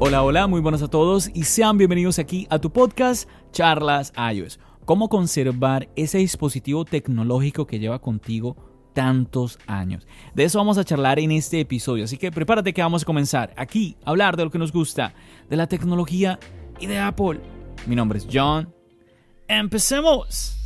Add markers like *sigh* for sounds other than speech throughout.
Hola, hola, muy buenas a todos y sean bienvenidos aquí a tu podcast Charlas iOS. ¿Cómo conservar ese dispositivo tecnológico que lleva contigo tantos años? De eso vamos a charlar en este episodio, así que prepárate que vamos a comenzar aquí a hablar de lo que nos gusta, de la tecnología y de Apple. Mi nombre es John. ¡Empecemos!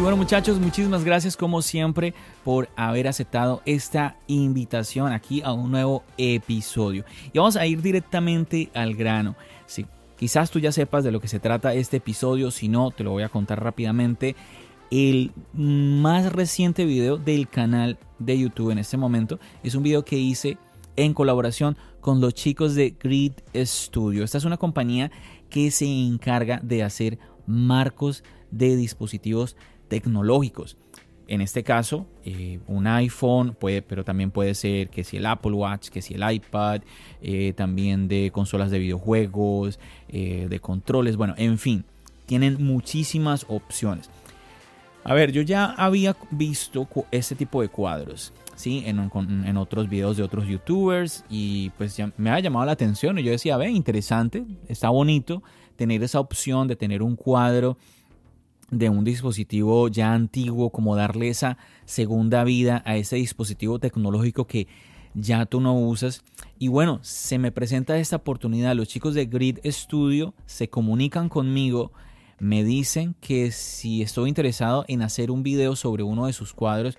Y bueno muchachos, muchísimas gracias como siempre por haber aceptado esta invitación aquí a un nuevo episodio. Y vamos a ir directamente al grano. Sí, quizás tú ya sepas de lo que se trata este episodio, si no, te lo voy a contar rápidamente. El más reciente video del canal de YouTube en este momento es un video que hice en colaboración con los chicos de Grid Studio. Esta es una compañía que se encarga de hacer marcos de dispositivos tecnológicos. En este caso, eh, un iPhone, puede, pero también puede ser que si el Apple Watch, que si el iPad, eh, también de consolas de videojuegos, eh, de controles, bueno, en fin, tienen muchísimas opciones. A ver, yo ya había visto este tipo de cuadros, ¿sí? En, otros videos de otros youtubers y pues ya me ha llamado la atención y yo decía, ve, interesante, está bonito tener esa opción de tener un cuadro de un dispositivo ya antiguo, como darle esa segunda vida a ese dispositivo tecnológico que ya tú no usas. Y bueno, se me presenta esta oportunidad. Los chicos de Grid Studio se comunican conmigo, me dicen que si estoy interesado en hacer un video sobre uno de sus cuadros,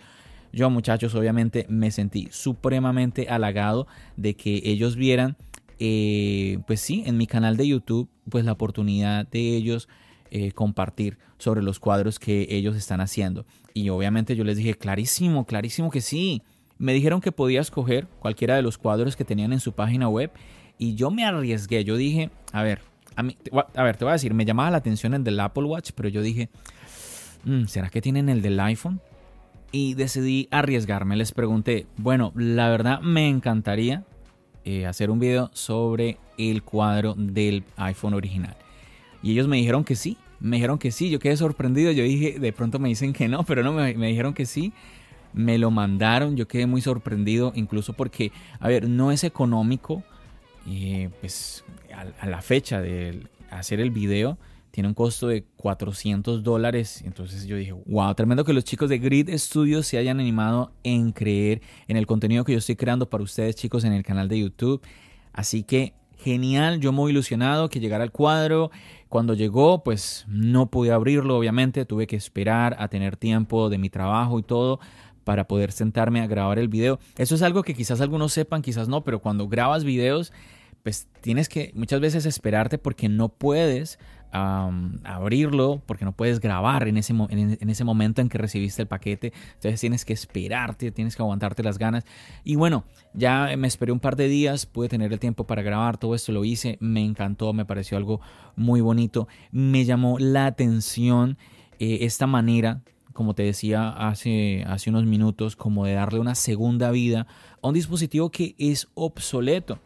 yo muchachos obviamente me sentí supremamente halagado de que ellos vieran, eh, pues sí, en mi canal de YouTube, pues la oportunidad de ellos eh, compartir sobre los cuadros que ellos están haciendo. Y obviamente yo les dije, clarísimo, clarísimo que sí. Me dijeron que podía escoger cualquiera de los cuadros que tenían en su página web y yo me arriesgué. Yo dije, a ver, a, mí, a ver, te voy a decir, me llamaba la atención el del Apple Watch, pero yo dije, mm, ¿será que tienen el del iPhone? Y decidí arriesgarme. Les pregunté, bueno, la verdad me encantaría eh, hacer un video sobre el cuadro del iPhone original. Y ellos me dijeron que sí, me dijeron que sí, yo quedé sorprendido, yo dije, de pronto me dicen que no, *laughs* pero no, me, dijeron que sí, me lo mandaron, yo quedé muy sorprendido, incluso porque, a ver, no es económico, y pues a, la fecha de hacer el video, tiene un costo de 400 dólares. Entonces yo dije, wow, tremendo que los chicos de Grid Studios se hayan animado en creer en el contenido que yo estoy creando para ustedes chicos en el canal de YouTube. Así que genial, yo muy ilusionado que llegara el cuadro. Cuando llegó, pues no pude abrirlo, obviamente, tuve que esperar a tener tiempo de mi trabajo y todo para poder sentarme a grabar el video. Eso es algo que quizás algunos sepan, quizás no, pero cuando grabas videos, pues tienes que muchas veces esperarte porque no puedes abrirlo porque no puedes grabar en ese, en, ese momento en que recibiste el paquete. Entonces tienes que esperarte, tienes que aguantarte las ganas. Y bueno, ya me esperé un par de días, pude tener el tiempo para grabar, todo esto lo hice, me encantó, me pareció algo muy bonito. Me llamó la atención eh, esta manera como te decía hace, hace unos minutos, como de darle una segunda vida a un dispositivo que es obsoleto.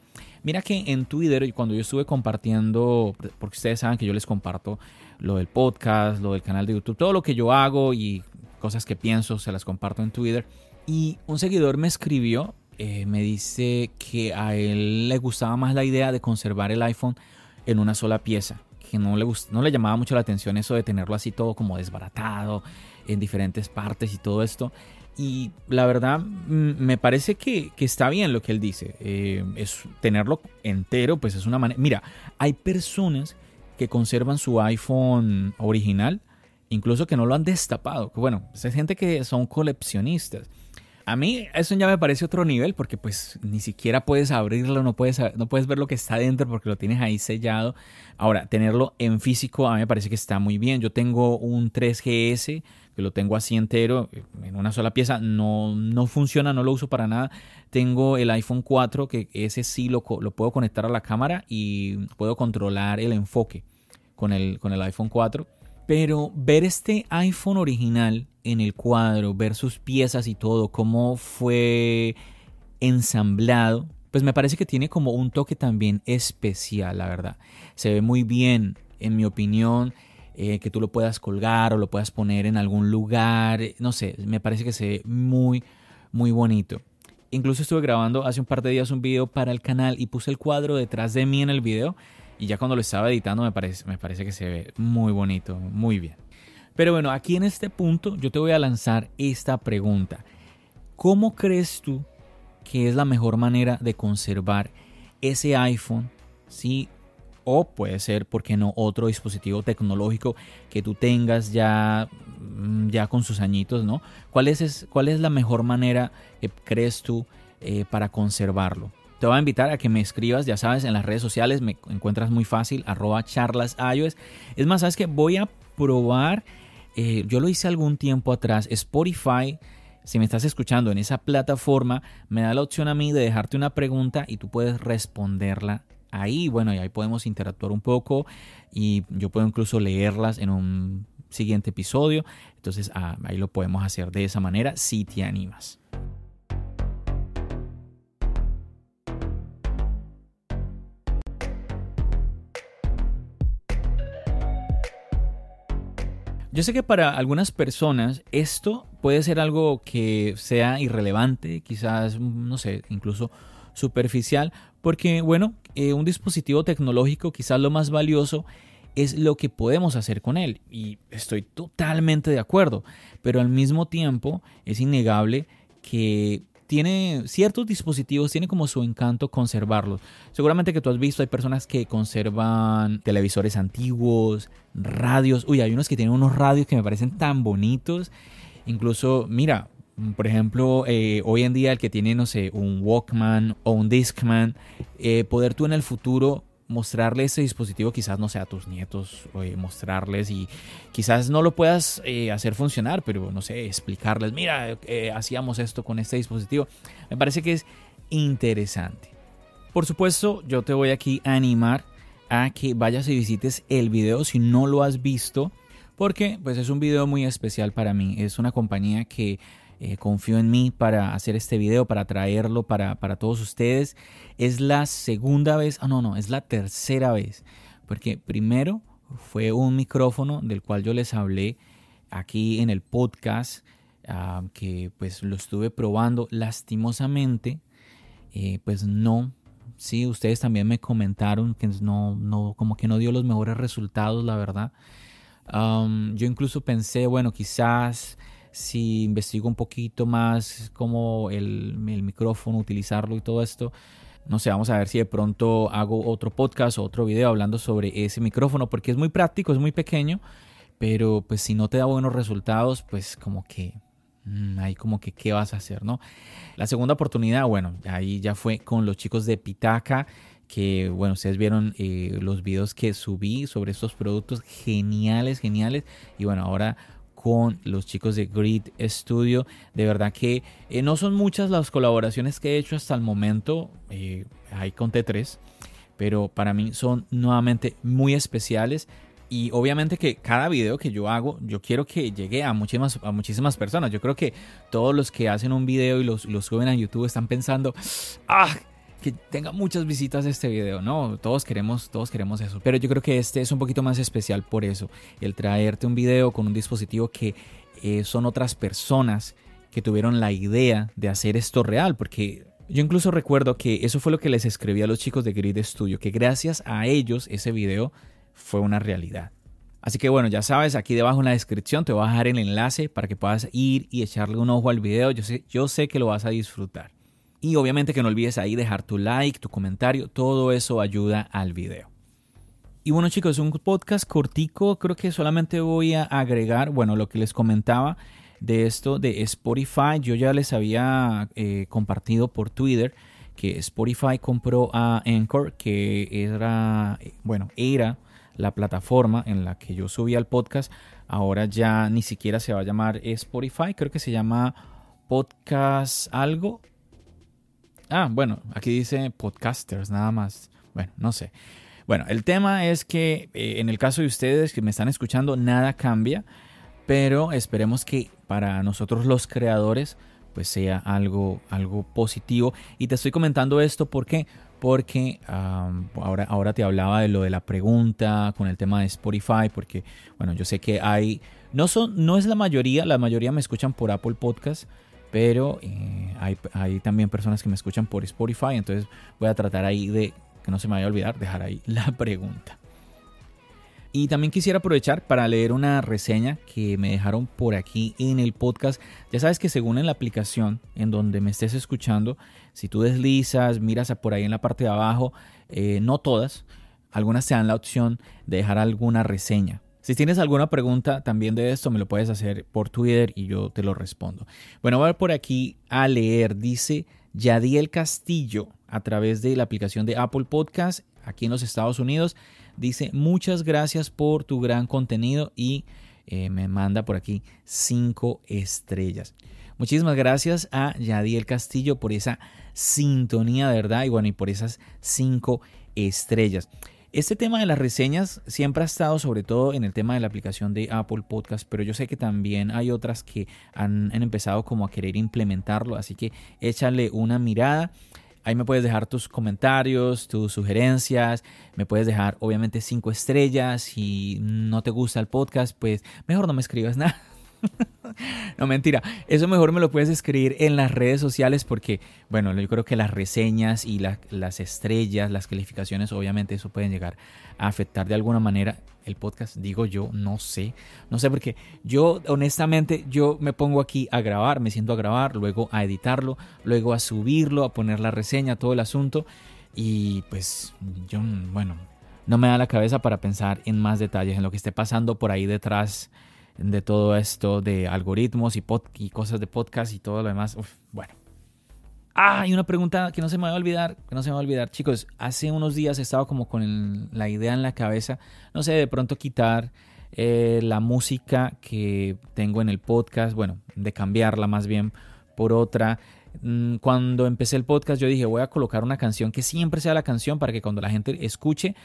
Mira que en Twitter, cuando yo estuve compartiendo, porque ustedes saben que yo les comparto lo del podcast, lo del canal de YouTube, todo lo que yo hago y cosas que pienso, se las comparto en Twitter. Y un seguidor me escribió, eh, me dice que a él le gustaba más la idea de conservar el iPhone en una sola pieza, que no le, no le llamaba mucho la atención eso de tenerlo así todo como desbaratado en diferentes partes y todo esto. Y la verdad, me parece que, está bien lo que él dice. Eh, es tenerlo entero, pues es una manera. Mira, hay personas que conservan su iPhone original, incluso que no lo han destapado. Bueno, pues hay gente que son coleccionistas. A mí eso ya me parece otro nivel porque pues ni siquiera puedes abrirlo, no puedes, no puedes ver lo que está dentro porque lo tienes ahí sellado. Ahora, tenerlo en físico a mí me parece que está muy bien. Yo tengo un 3GS que lo tengo así entero, en una sola pieza, no, no funciona, no lo uso para nada. Tengo el iPhone 4 que ese sí lo, lo puedo conectar a la cámara y puedo controlar el enfoque con el, con el iPhone 4. Pero ver este iPhone original en el cuadro, ver sus piezas y todo, cómo fue ensamblado, pues me parece que tiene como un toque también especial, la verdad. Se ve muy bien, en mi opinión, eh, que tú lo puedas colgar o lo puedas poner en algún lugar, no sé, me parece que se ve muy, muy bonito. Incluso estuve grabando hace un par de días un video para el canal y puse el cuadro detrás de mí en el video y ya cuando lo estaba editando me parece, me parece que se ve muy bonito, muy bien. Pero bueno, aquí en este punto yo te voy a lanzar esta pregunta. ¿Cómo crees tú que es la mejor manera de conservar ese iPhone? Sí, o puede ser, ¿por qué no?, otro dispositivo tecnológico que tú tengas ya, mm, ya con sus añitos, ¿no? ¿Cuál es, cuál es la mejor manera que crees tú eh, para conservarlo? Te voy a invitar a que me escribas, ya sabes, en las redes sociales me encuentras muy fácil, arroba charlas iOS. Es más, sabes que voy a probar eh, yo lo hice algún tiempo atrás, Spotify, si me estás escuchando en esa plataforma, me da la opción a mí de dejarte una pregunta y tú puedes responderla ahí. Bueno, y ahí podemos interactuar un poco y yo puedo incluso leerlas en un siguiente episodio. Entonces ah, ahí lo podemos hacer de esa manera si te animas. Yo sé que para algunas personas esto puede ser algo que sea irrelevante, quizás, no sé, incluso superficial, porque, bueno, eh, un dispositivo tecnológico quizás lo más valioso es lo que podemos hacer con él. Y estoy totalmente de acuerdo, pero al mismo tiempo es innegable que tiene ciertos dispositivos, tiene como su encanto conservarlos. Seguramente que tú has visto, hay personas que conservan televisores antiguos, radios. Uy, hay unos que tienen unos radios que me parecen tan bonitos. Incluso, mira, por ejemplo, eh, hoy en día el que tiene, no sé, un Walkman o un Discman, eh, poder tú en el futuro mostrarle ese dispositivo quizás no sea a tus nietos, eh, mostrarles y quizás no lo puedas eh, hacer funcionar, pero no sé, explicarles, mira, eh, hacíamos esto con este dispositivo. Me parece que es interesante. Por supuesto, yo te voy aquí a animar a que vayas y visites el video si no lo has visto, porque pues es un video muy especial para mí. Es una compañía que eh, confío en mí para hacer este video, para traerlo para, todos ustedes. Es la segunda vez, ah, no, no, es la tercera vez, porque primero fue un micrófono del cual yo les hablé aquí en el podcast, ah, que pues lo estuve probando lastimosamente, eh, pues no, sí, ustedes también me comentaron que no, no, como que no dio los mejores resultados, la verdad. yo incluso pensé, bueno, quizás si investigo un poquito más cómo el, micrófono, utilizarlo y todo esto, no sé, vamos a ver si de pronto hago otro podcast o otro video hablando sobre ese micrófono, porque es muy práctico, es muy pequeño, pero pues si no te da buenos resultados, pues como que mm, ahí como que qué vas a hacer, ¿no? La segunda oportunidad, bueno, ahí ya fue con los chicos de Pitaca, que bueno, ustedes vieron eh, los videos que subí sobre estos productos geniales, geniales, y bueno, ahora con los chicos de Grid Studio. De verdad que eh, no son muchas las colaboraciones que he hecho hasta el momento. Eh, hay conté tres. Pero para mí son nuevamente muy especiales. Y obviamente que cada video que yo hago, yo quiero que llegue a muchísimas, a muchísimas personas. Yo creo que todos los que hacen un video y los, los suben a YouTube están pensando, ah, que tenga muchas visitas este video, ¿no? Todos queremos, todos queremos eso. Pero yo creo que este es un poquito más especial por eso. El traerte un video con un dispositivo que eh, son otras personas que tuvieron la idea de hacer esto real, porque yo incluso recuerdo que eso fue lo que les escribí a los chicos de Grid Studio, que gracias a ellos ese video fue una realidad. Así que bueno, ya sabes, aquí debajo en la descripción te voy a dejar el enlace para que puedas ir y echarle un ojo al video. Yo sé, yo sé que lo vas a disfrutar. Y obviamente que no olvides ahí dejar tu like, tu comentario, todo eso ayuda al video. Y bueno chicos, un podcast cortico, creo que solamente voy a agregar, bueno, lo que les comentaba de esto de Spotify, yo ya les había eh, compartido por Twitter que Spotify compró a Anchor, que era, bueno, era la plataforma en la que yo subía el podcast. Ahora ya ni siquiera se va a llamar Spotify, creo que se llama Podcast algo. Ah, bueno, aquí dice podcasters nada más. Bueno, no sé. Bueno, el tema es que eh, en el caso de ustedes que me están escuchando, nada cambia, pero esperemos que para nosotros los creadores pues sea algo, algo positivo. Y te estoy comentando esto porque porque ahora, ahora te hablaba de lo de la pregunta con el tema de Spotify, porque bueno, yo sé que hay, no, son, no es la mayoría, la mayoría me escuchan por Apple Podcast, pero eh, hay, también personas que me escuchan por Spotify, entonces voy a tratar ahí de, que no se me vaya a olvidar, dejar ahí *laughs* la pregunta. Y también quisiera aprovechar para leer una reseña que me dejaron por aquí en el podcast. Ya sabes que según en la aplicación en donde me estés escuchando, si tú deslizas, miras por ahí en la parte de abajo, eh, no todas, algunas te dan la opción de dejar alguna reseña. Si tienes alguna pregunta también de esto, me lo puedes hacer por Twitter y yo te lo respondo. Bueno, voy a ver por aquí a leer. Dice Yadiel Castillo a través de la aplicación de Apple Podcast aquí en los Estados Unidos. Dice, muchas gracias por tu gran contenido y eh, me manda por aquí cinco estrellas. Muchísimas gracias a Yadiel Castillo por esa sintonía, de verdad, y bueno, y por esas cinco estrellas. Este tema de las reseñas siempre ha estado sobre todo en el tema de la aplicación de Apple Podcast, pero yo sé que también hay otras que han, han empezado como a querer implementarlo, así que échale una mirada. Ahí me puedes dejar tus comentarios, tus sugerencias, me puedes dejar obviamente cinco estrellas. Si no te gusta el podcast, pues mejor no me escribas *laughs* nada. *laughs* no, mentira. Eso mejor me lo puedes escribir en las redes sociales porque, bueno, yo creo que las reseñas y las estrellas, las calificaciones, obviamente eso pueden llegar a afectar de alguna manera el podcast, digo yo, no sé, no sé porque yo honestamente yo me pongo aquí a grabar, me siento a grabar, luego a editarlo, luego a subirlo, a poner la reseña, todo el asunto. Y pues yo, bueno, no me da la cabeza para pensar en más detalles, en lo que esté pasando por ahí detrás de todo esto de algoritmos y, y cosas de podcast y todo lo demás. bueno, Ah, y una pregunta que no se me va a olvidar, que no se me va a olvidar. Chicos, hace unos días he estado como con la idea en la cabeza, no sé, de pronto quitar eh, la música que tengo en el podcast, bueno, de cambiarla más bien por otra. Mm, cuando empecé el podcast yo dije, voy a colocar una canción que siempre sea la canción para que cuando la gente escuche,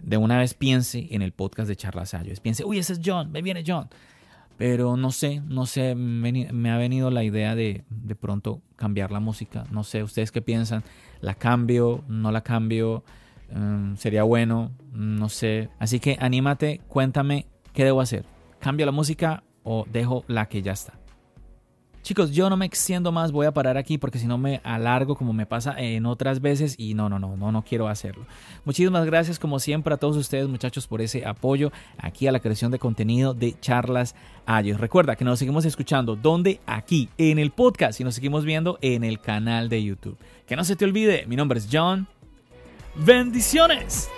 de una vez piense en el podcast de Charlas Ayos. Piense, uy, ese es John, me viene John. Pero no sé, no sé, me, ha venido la idea de de pronto cambiar la música. No sé, ¿ustedes qué piensan? ¿La cambio? ¿No la cambio? Em, ¿Sería bueno? No sé. Así que anímate, cuéntame qué debo hacer. ¿Cambio la música o dejo la que ya está? Chicos, yo no me extiendo más, voy a parar aquí porque si no me alargo como me pasa en otras veces y no, no, no, no, no quiero hacerlo. Muchísimas gracias como siempre a todos ustedes muchachos por ese apoyo aquí a la creación de contenido de charlas Ayos. Recuerda que nos seguimos escuchando donde aquí en el podcast y nos seguimos viendo en el canal de YouTube. Que no se te olvide, mi nombre es John. Bendiciones.